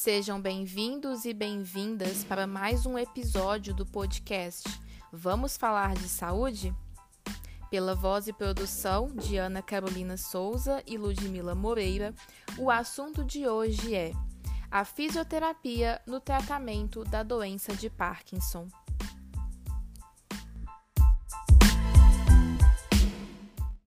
Sejam bem-vindos e bem-vindas para mais um episódio do podcast Vamos Falar de Saúde? Pela voz e produção de Ana Carolina Souza e Ludmila Moreira, o assunto de hoje é a fisioterapia no tratamento da doença de Parkinson.